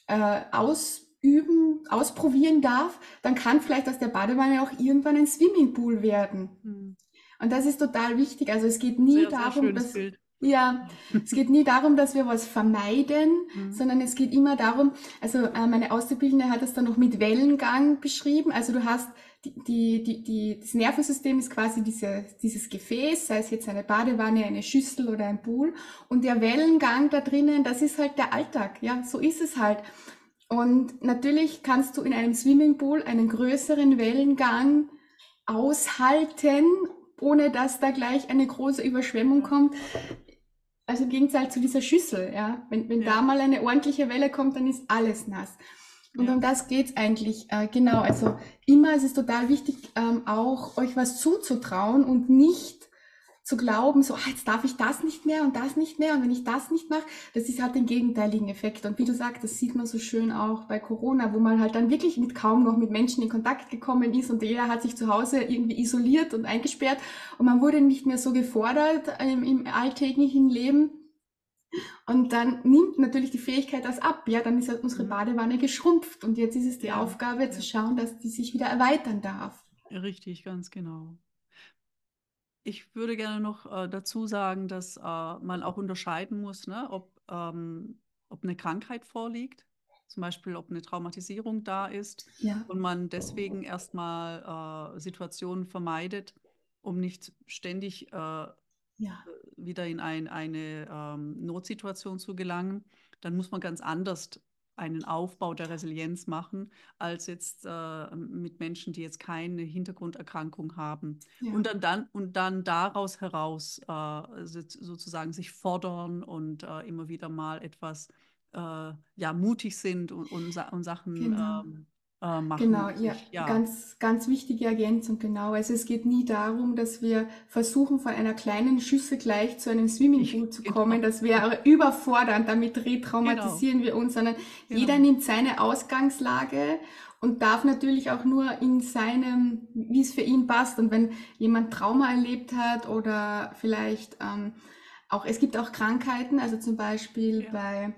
äh, ausüben, ausprobieren darf, dann kann vielleicht aus der Badewanne auch irgendwann ein Swimmingpool werden. Mhm. Und das ist total wichtig. Also es geht nie sehr, darum, sehr dass Bild. Ja, es geht nie darum, dass wir was vermeiden, mhm. sondern es geht immer darum, also äh, meine Auszubildende hat es dann noch mit Wellengang beschrieben. Also du hast die, die, die, die, das Nervensystem ist quasi diese, dieses Gefäß, sei es jetzt eine Badewanne, eine Schüssel oder ein Pool. Und der Wellengang da drinnen, das ist halt der Alltag. Ja, so ist es halt. Und natürlich kannst du in einem Swimmingpool einen größeren Wellengang aushalten, ohne dass da gleich eine große Überschwemmung kommt. Also im Gegenteil zu dieser Schüssel, ja. Wenn, wenn ja. da mal eine ordentliche Welle kommt, dann ist alles nass. Und ja. um das geht's eigentlich, äh, genau. Also immer ist es total wichtig, ähm, auch euch was zuzutrauen und nicht zu glauben, so, ah, jetzt darf ich das nicht mehr und das nicht mehr und wenn ich das nicht mache, das ist halt den gegenteiligen Effekt. Und wie du sagst, das sieht man so schön auch bei Corona, wo man halt dann wirklich mit kaum noch mit Menschen in Kontakt gekommen ist und jeder hat sich zu Hause irgendwie isoliert und eingesperrt und man wurde nicht mehr so gefordert im, im alltäglichen Leben. Und dann nimmt natürlich die Fähigkeit das ab. Ja, dann ist halt unsere mhm. Badewanne geschrumpft und jetzt ist es die ja, Aufgabe ja. zu schauen, dass die sich wieder erweitern darf. Richtig, ganz genau. Ich würde gerne noch äh, dazu sagen, dass äh, man auch unterscheiden muss, ne, ob, ähm, ob eine Krankheit vorliegt, zum Beispiel ob eine Traumatisierung da ist ja. und man deswegen erstmal äh, Situationen vermeidet, um nicht ständig äh, ja. wieder in ein, eine ähm, Notsituation zu gelangen. Dann muss man ganz anders einen Aufbau der Resilienz machen, als jetzt äh, mit Menschen, die jetzt keine Hintergrunderkrankung haben. Ja. Und, dann, dann, und dann daraus heraus äh, sozusagen sich fordern und äh, immer wieder mal etwas äh, ja, mutig sind und, und, und Sachen genau. ähm, äh, machen. Genau, ja, ja, Ganz, ganz wichtige Ergänzung, genau. Also es geht nie darum, dass wir versuchen, von einer kleinen Schüssel gleich zu einem Swimmingpool zu genau. kommen. Das wäre überfordernd, damit retraumatisieren genau. wir uns, sondern genau. jeder nimmt seine Ausgangslage und darf natürlich auch nur in seinem, wie es für ihn passt. Und wenn jemand Trauma erlebt hat oder vielleicht ähm, auch, es gibt auch Krankheiten, also zum Beispiel ja. bei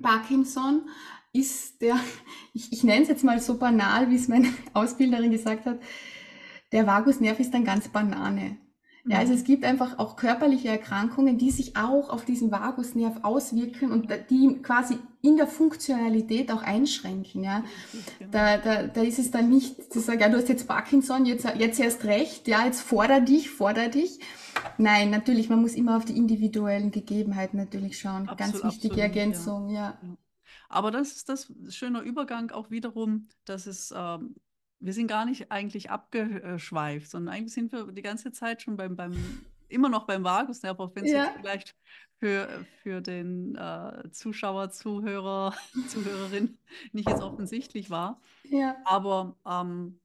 Parkinson, ist der, ich, ich nenne es jetzt mal so banal, wie es meine Ausbilderin gesagt hat, der Vagusnerv ist dann ganz Banane. Ja, also mhm. es gibt einfach auch körperliche Erkrankungen, die sich auch auf diesen Vagusnerv auswirken und die quasi in der Funktionalität auch einschränken. Ja, da, da, da ist es dann nicht zu sagen, ja, du hast jetzt Parkinson, jetzt, jetzt erst recht, ja, jetzt forder dich, forder dich. Nein, natürlich, man muss immer auf die individuellen Gegebenheiten natürlich schauen. Absolut, Ganz wichtige absolut, Ergänzung, ja. ja. Aber das ist das schöne Übergang auch wiederum, dass es, ähm, wir sind gar nicht eigentlich abgeschweift, sondern eigentlich sind wir die ganze Zeit schon beim, beim immer noch beim Vagusnerv, auch wenn es ja. jetzt vielleicht für, für den äh, Zuschauer, Zuhörer, Zuhörerin nicht jetzt offensichtlich war. Ja. Aber ähm,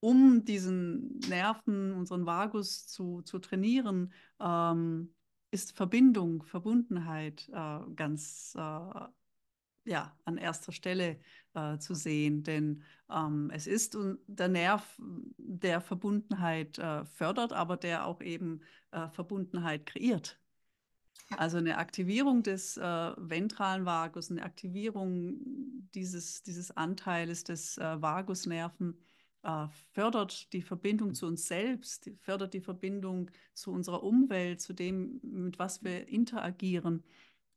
um diesen Nerven, unseren Vagus zu, zu trainieren, ähm, ist Verbindung, Verbundenheit äh, ganz äh, ja, an erster Stelle äh, zu sehen. Denn ähm, es ist der Nerv, der Verbundenheit äh, fördert, aber der auch eben äh, Verbundenheit kreiert. Also eine Aktivierung des äh, ventralen Vagus, eine Aktivierung dieses, dieses Anteiles des äh, Vagusnerven äh, fördert die Verbindung zu uns selbst, fördert die Verbindung zu unserer Umwelt, zu dem, mit was wir interagieren.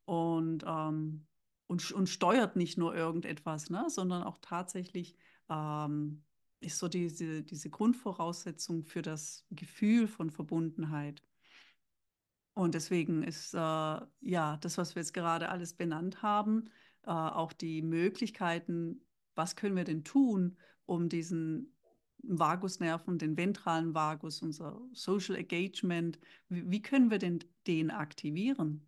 Und ähm, und, und steuert nicht nur irgendetwas, ne, sondern auch tatsächlich ähm, ist so diese, diese Grundvoraussetzung für das Gefühl von Verbundenheit. Und deswegen ist äh, ja das, was wir jetzt gerade alles benannt haben, äh, auch die Möglichkeiten, was können wir denn tun, um diesen Vagusnerven, den ventralen Vagus, unser Social Engagement, wie, wie können wir denn den aktivieren?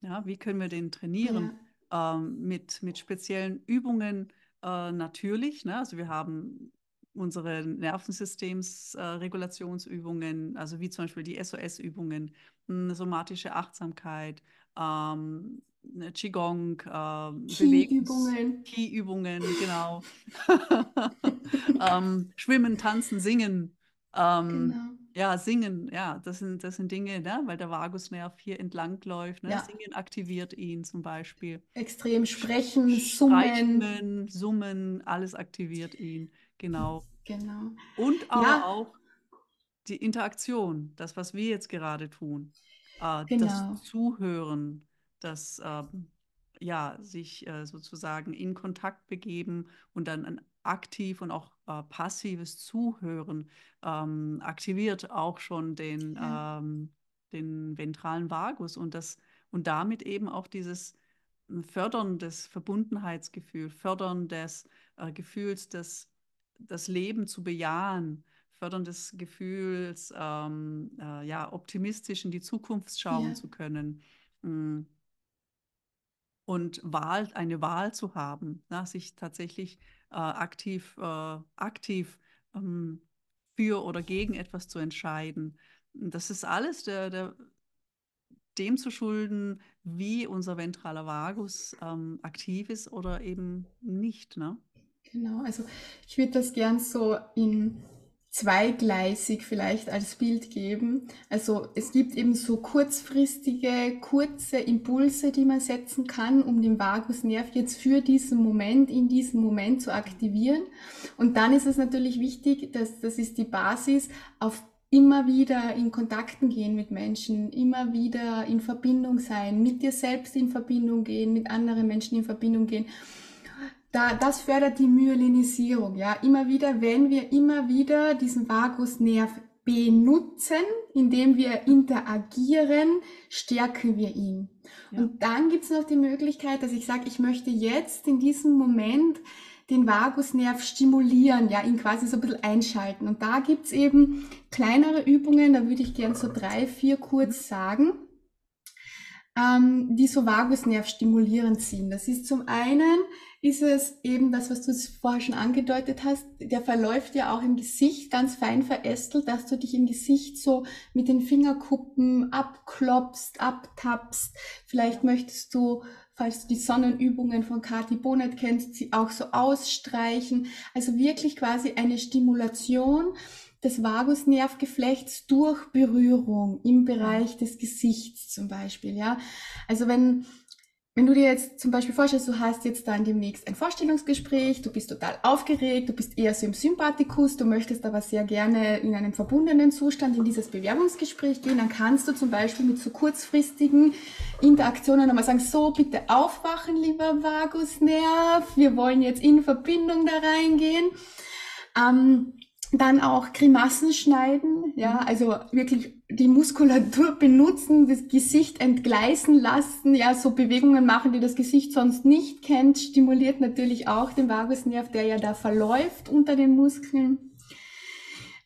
Ja, wie können wir den trainieren? Ja. Ähm, mit, mit speziellen Übungen äh, natürlich. Ne? Also wir haben unsere Nervensystemsregulationsübungen, äh, also wie zum Beispiel die SOS-Übungen, somatische Achtsamkeit, ähm, Qigong, äh, Ki-Übungen. Ki-Übungen, genau. ähm, Schwimmen, Tanzen, Singen. Ähm, genau. Ja, singen, ja, das sind, das sind Dinge, ne? weil der Vagusnerv hier entlang läuft. Ne? Ja. Singen aktiviert ihn zum Beispiel. Extrem sprechen, summen. Streichen, summen, alles aktiviert ihn, genau. Genau. Und aber ja. auch die Interaktion, das, was wir jetzt gerade tun, äh, genau. das Zuhören, das ähm, ja, sich äh, sozusagen in Kontakt begeben und dann aktiv und auch äh, passives Zuhören ähm, aktiviert auch schon den, ja. ähm, den ventralen Vagus und das und damit eben auch dieses Fördern des Verbundenheitsgefühls, Fördern des äh, Gefühls, des, das Leben zu bejahen, Fördern des Gefühls, ähm, äh, ja, optimistisch in die Zukunft schauen ja. zu können. Mm. Und Wahl, eine Wahl zu haben, na, sich tatsächlich aktiv, äh, aktiv ähm, für oder gegen etwas zu entscheiden. Das ist alles der, der, dem zu schulden, wie unser ventraler Vagus ähm, aktiv ist oder eben nicht. Ne? Genau, also ich würde das gern so in zweigleisig vielleicht als Bild geben. Also es gibt eben so kurzfristige, kurze Impulse, die man setzen kann, um den Vagusnerv jetzt für diesen Moment, in diesem Moment zu aktivieren. Und dann ist es natürlich wichtig, dass das ist die Basis, auf immer wieder in Kontakten gehen mit Menschen, immer wieder in Verbindung sein, mit dir selbst in Verbindung gehen, mit anderen Menschen in Verbindung gehen da, das fördert die Myelinisierung. Ja, immer wieder, wenn wir immer wieder diesen Vagusnerv benutzen, indem wir interagieren, stärken wir ihn. Ja. Und dann gibt es noch die Möglichkeit, dass ich sage, ich möchte jetzt in diesem Moment den Vagusnerv stimulieren, ja, ihn quasi so ein bisschen einschalten. Und da gibt es eben kleinere Übungen, da würde ich gern so drei, vier kurz sagen, ähm, die so Vagusnerv stimulierend sind. Das ist zum einen, ist es eben das, was du vorher schon angedeutet hast, der verläuft ja auch im Gesicht ganz fein verästelt, dass du dich im Gesicht so mit den Fingerkuppen abklopfst, abtappst. Vielleicht möchtest du, falls du die Sonnenübungen von Kati Bonnet kennst, sie auch so ausstreichen. Also wirklich quasi eine Stimulation des Vagusnervgeflechts durch Berührung im Bereich des Gesichts zum Beispiel, ja. Also wenn wenn du dir jetzt zum Beispiel vorstellst, du hast jetzt dann demnächst ein Vorstellungsgespräch, du bist total aufgeregt, du bist eher so im Sympathikus, du möchtest aber sehr gerne in einem verbundenen Zustand in dieses Bewerbungsgespräch gehen, dann kannst du zum Beispiel mit so kurzfristigen Interaktionen nochmal sagen, so bitte aufwachen, lieber Vagusnerv, wir wollen jetzt in Verbindung da reingehen. Ähm, dann auch Grimassen schneiden, ja, mhm. also wirklich die Muskulatur benutzen, das Gesicht entgleisen lassen, ja, so Bewegungen machen, die das Gesicht sonst nicht kennt, stimuliert natürlich auch den Vagusnerv, der ja da verläuft unter den Muskeln.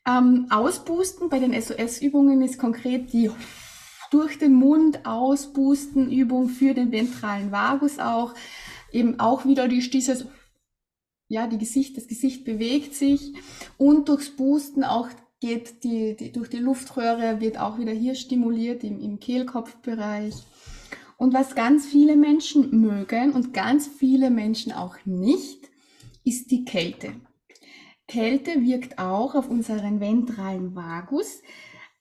Ähm, ausboosten bei den SOS-Übungen ist konkret die durch den Mund ausboosten Übung für den ventralen Vagus auch, eben auch wieder die, dieses ja, die Gesicht, das Gesicht bewegt sich und durchs Boosten auch geht die, die durch die Luftröhre wird auch wieder hier stimuliert im, im Kehlkopfbereich. Und was ganz viele Menschen mögen und ganz viele Menschen auch nicht, ist die Kälte. Kälte wirkt auch auf unseren ventralen Vagus.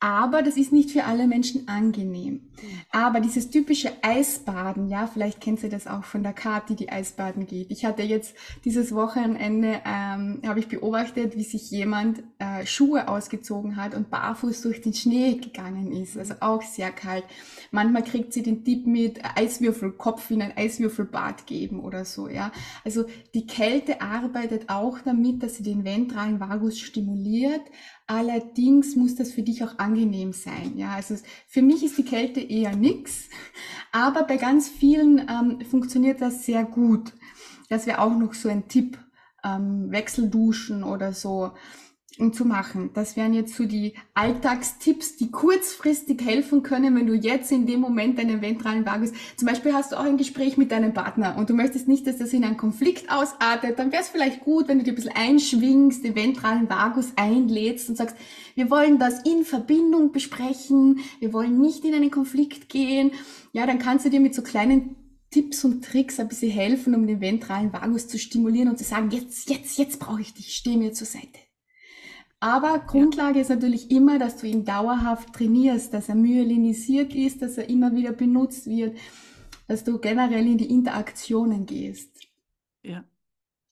Aber das ist nicht für alle Menschen angenehm. Aber dieses typische Eisbaden, ja, vielleicht kennt ihr das auch von der Kati, die Eisbaden geht. Ich hatte jetzt dieses Wochenende, ähm, habe ich beobachtet, wie sich jemand äh, Schuhe ausgezogen hat und barfuß durch den Schnee gegangen ist. Also auch sehr kalt. Manchmal kriegt sie den Tipp mit Eiswürfelkopf in ein Eiswürfelbad geben oder so, ja. Also die Kälte arbeitet auch damit, dass sie den ventralen Vagus stimuliert, Allerdings muss das für dich auch angenehm sein. Ja, also für mich ist die Kälte eher nix, aber bei ganz vielen ähm, funktioniert das sehr gut. Das wäre auch noch so ein Tipp. Ähm, Wechselduschen oder so zu machen. Das wären jetzt so die Alltagstipps, die kurzfristig helfen können, wenn du jetzt in dem Moment deinen ventralen Vagus, zum Beispiel hast du auch ein Gespräch mit deinem Partner und du möchtest nicht, dass das in einen Konflikt ausartet, dann wäre es vielleicht gut, wenn du dir ein bisschen einschwingst, den ventralen Vagus einlädst und sagst, wir wollen das in Verbindung besprechen, wir wollen nicht in einen Konflikt gehen. Ja, dann kannst du dir mit so kleinen Tipps und Tricks ein bisschen helfen, um den ventralen Vagus zu stimulieren und zu sagen, jetzt, jetzt, jetzt brauche ich dich, steh mir zur Seite. Aber Grundlage ist natürlich immer, dass du ihn dauerhaft trainierst, dass er myelinisiert ist, dass er immer wieder benutzt wird, dass du generell in die Interaktionen gehst. Ja,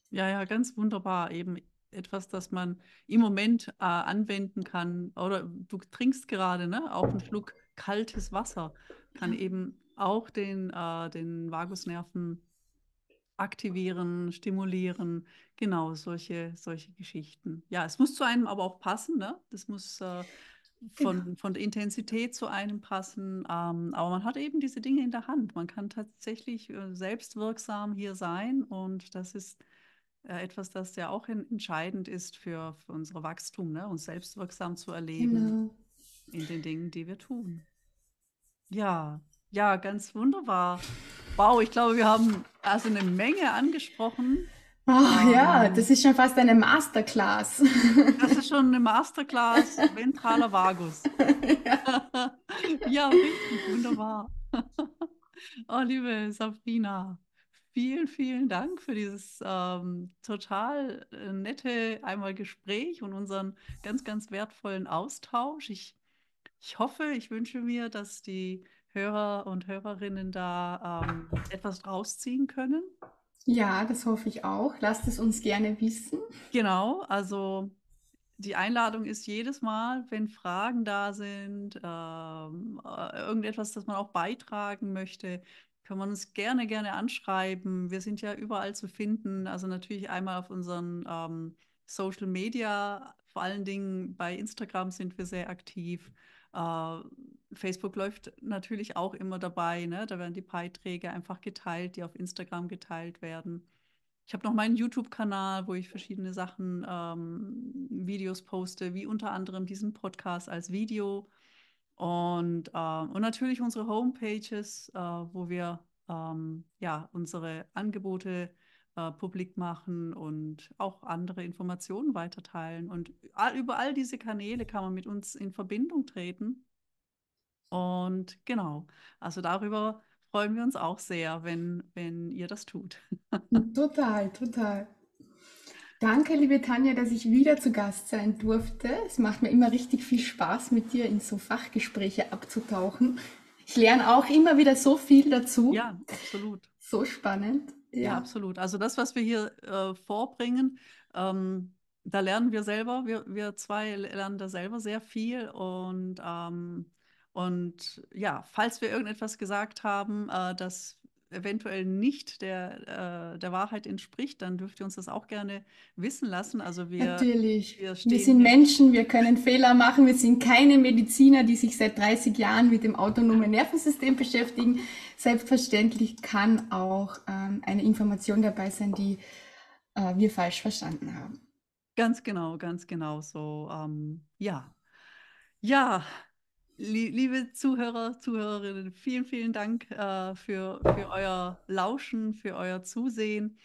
ja, ja, ganz wunderbar. Eben etwas, das man im Moment äh, anwenden kann. Oder du trinkst gerade, ne? Auch einen Schluck kaltes Wasser kann ja. eben auch den, äh, den Vagusnerven aktivieren, stimulieren, genau solche, solche Geschichten. Ja, es muss zu einem aber auch passen, ne? Das muss äh, von, genau. von der Intensität zu einem passen. Ähm, aber man hat eben diese Dinge in der Hand. Man kann tatsächlich äh, selbstwirksam hier sein und das ist äh, etwas, das ja auch in, entscheidend ist für, für unser Wachstum, ne? uns selbstwirksam zu erleben genau. in den Dingen, die wir tun. Ja, ja, ganz wunderbar. Wow, ich glaube, wir haben also eine Menge angesprochen. Oh, um, ja, ähm, das ist schon fast eine Masterclass. Das ist schon eine Masterclass ventraler Vagus. Ja, ja richtig, wunderbar. Oh, liebe Sabrina, vielen, vielen Dank für dieses ähm, total äh, nette einmal Gespräch und unseren ganz, ganz wertvollen Austausch. Ich, ich hoffe, ich wünsche mir, dass die Hörer und Hörerinnen da ähm, etwas rausziehen können. Ja, das hoffe ich auch. Lasst es uns gerne wissen. Genau, also die Einladung ist jedes Mal, wenn Fragen da sind, ähm, äh, irgendetwas, das man auch beitragen möchte, kann man uns gerne, gerne anschreiben. Wir sind ja überall zu finden. Also natürlich einmal auf unseren ähm, Social Media, vor allen Dingen bei Instagram sind wir sehr aktiv. Äh, Facebook läuft natürlich auch immer dabei. Ne? Da werden die Beiträge einfach geteilt, die auf Instagram geteilt werden. Ich habe noch meinen YouTube-Kanal, wo ich verschiedene Sachen, ähm, Videos poste, wie unter anderem diesen Podcast als Video. Und, äh, und natürlich unsere Homepages, äh, wo wir ähm, ja, unsere Angebote äh, publik machen und auch andere Informationen weiterteilen. Und über all diese Kanäle kann man mit uns in Verbindung treten. Und genau, also darüber freuen wir uns auch sehr, wenn, wenn ihr das tut. total, total. Danke, liebe Tanja, dass ich wieder zu Gast sein durfte. Es macht mir immer richtig viel Spaß, mit dir in so Fachgespräche abzutauchen. Ich lerne auch immer wieder so viel dazu. Ja, absolut. So spannend. Ja, ja absolut. Also das, was wir hier äh, vorbringen, ähm, da lernen wir selber, wir, wir zwei lernen da selber sehr viel und ähm, und ja, falls wir irgendetwas gesagt haben, äh, das eventuell nicht der, äh, der Wahrheit entspricht, dann dürft ihr uns das auch gerne wissen lassen. Also wir, Natürlich. Wir, wir sind Menschen, wir können Fehler machen. Wir sind keine Mediziner, die sich seit 30 Jahren mit dem autonomen Nervensystem beschäftigen. Selbstverständlich kann auch ähm, eine Information dabei sein, die äh, wir falsch verstanden haben. Ganz genau, ganz genau so. Ähm, ja. Ja, Liebe Zuhörer, Zuhörerinnen, vielen, vielen Dank äh, für, für euer Lauschen, für euer Zusehen.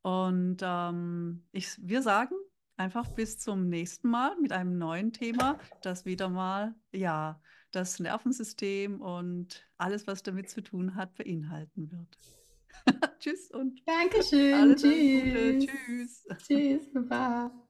Und ähm, ich, wir sagen einfach bis zum nächsten Mal mit einem neuen Thema, das wieder mal ja das Nervensystem und alles, was damit zu tun hat, beinhalten wird. Tschüss und Dankeschön. Alles Tschüss. Gute. Tschüss. Tschüss. Baba.